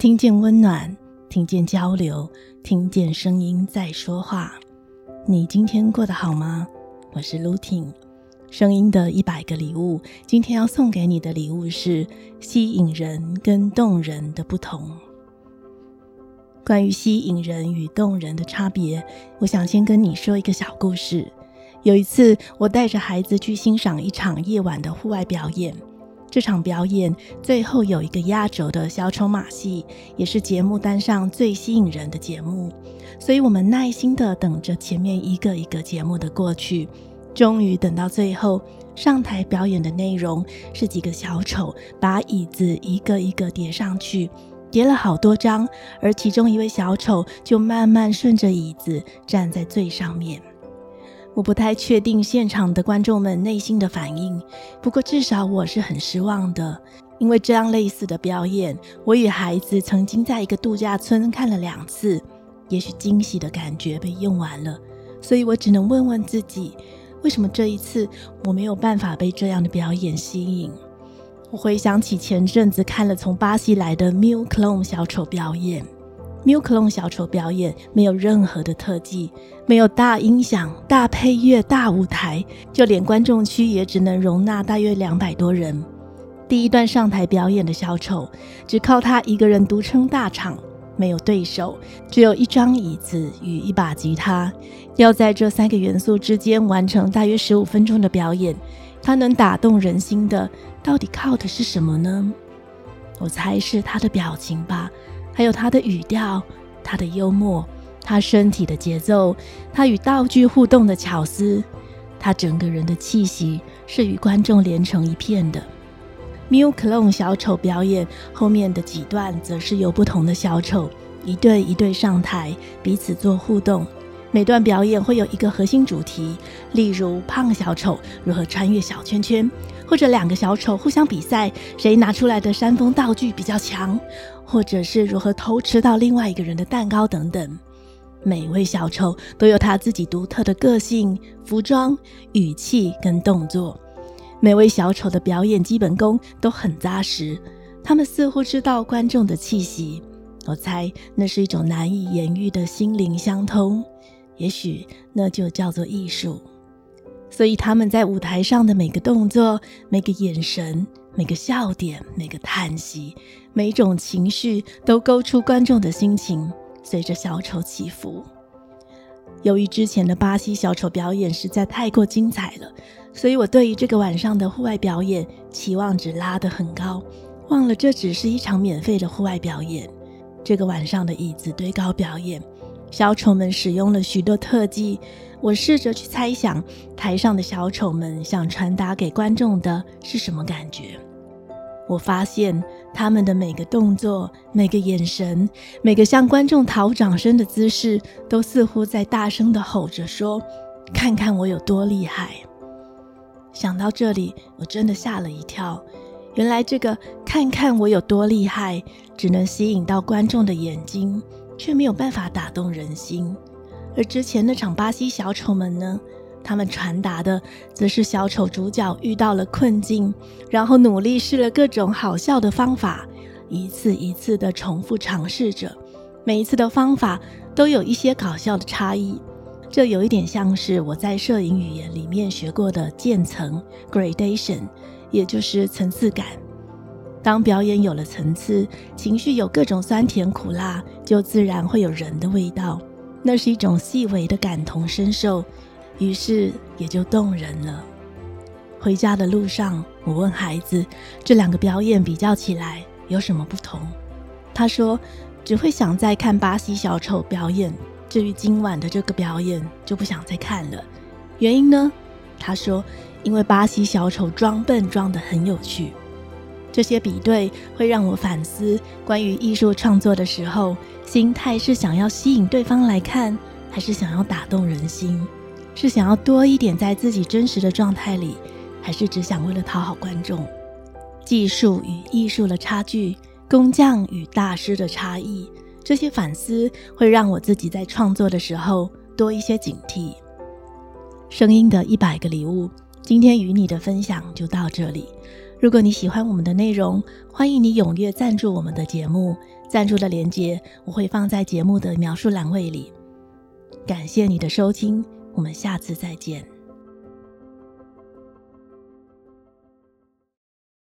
听见温暖，听见交流，听见声音在说话。你今天过得好吗？我是卢婷，声音的一百个礼物。今天要送给你的礼物是吸引人跟动人的不同。关于吸引人与动人的差别，我想先跟你说一个小故事。有一次，我带着孩子去欣赏一场夜晚的户外表演。这场表演最后有一个压轴的小丑马戏，也是节目单上最吸引人的节目。所以我们耐心地等着前面一个一个节目的过去。终于等到最后，上台表演的内容是几个小丑把椅子一个一个叠上去，叠了好多张，而其中一位小丑就慢慢顺着椅子站在最上面。我不太确定现场的观众们内心的反应，不过至少我是很失望的，因为这样类似的表演，我与孩子曾经在一个度假村看了两次，也许惊喜的感觉被用完了，所以我只能问问自己，为什么这一次我没有办法被这样的表演吸引？我回想起前阵子看了从巴西来的 Miu Clone 小丑表演。Miu Clone 小丑表演没有任何的特技，没有大音响、大配乐、大舞台，就连观众区也只能容纳大约两百多人。第一段上台表演的小丑，只靠他一个人独撑大场，没有对手，只有一张椅子与一把吉他，要在这三个元素之间完成大约十五分钟的表演，他能打动人心的，到底靠的是什么呢？我猜是他的表情吧。还有他的语调，他的幽默，他身体的节奏，他与道具互动的巧思，他整个人的气息是与观众连成一片的。Miu Clone 小丑表演后面的几段，则是由不同的小丑一对一对上台，彼此做互动。每段表演会有一个核心主题，例如胖小丑如何穿越小圈圈，或者两个小丑互相比赛，谁拿出来的山峰道具比较强。或者是如何偷吃到另外一个人的蛋糕等等，每位小丑都有他自己独特的个性、服装、语气跟动作。每位小丑的表演基本功都很扎实，他们似乎知道观众的气息。我猜那是一种难以言喻的心灵相通，也许那就叫做艺术。所以他们在舞台上的每个动作、每个眼神。每个笑点，每个叹息，每种情绪，都勾出观众的心情，随着小丑起伏。由于之前的巴西小丑表演实在太过精彩了，所以我对于这个晚上的户外表演期望值拉得很高，忘了这只是一场免费的户外表演。这个晚上的椅子堆高表演，小丑们使用了许多特技。我试着去猜想，台上的小丑们想传达给观众的是什么感觉。我发现他们的每个动作、每个眼神、每个向观众讨掌声的姿势，都似乎在大声地吼着说：“看看我有多厉害！”想到这里，我真的吓了一跳。原来这个“看看我有多厉害”只能吸引到观众的眼睛，却没有办法打动人心。而之前那场巴西小丑们呢？他们传达的则是小丑主角遇到了困境，然后努力试了各种好笑的方法，一次一次的重复尝试着。每一次的方法都有一些搞笑的差异，这有一点像是我在摄影语言里面学过的渐层 （gradation），也就是层次感。当表演有了层次，情绪有各种酸甜苦辣，就自然会有人的味道。那是一种细微的感同身受，于是也就动人了。回家的路上，我问孩子：“这两个表演比较起来有什么不同？”他说：“只会想再看巴西小丑表演，至于今晚的这个表演就不想再看了。原因呢？”他说：“因为巴西小丑装笨装得很有趣。”这些比对会让我反思，关于艺术创作的时候，心态是想要吸引对方来看，还是想要打动人心？是想要多一点在自己真实的状态里，还是只想为了讨好观众？技术与艺术的差距，工匠与大师的差异，这些反思会让我自己在创作的时候多一些警惕。声音的一百个礼物，今天与你的分享就到这里。如果你喜欢我们的内容，欢迎你踊跃赞助我们的节目，赞助的链接我会放在节目的描述栏位里。感谢你的收听，我们下次再见。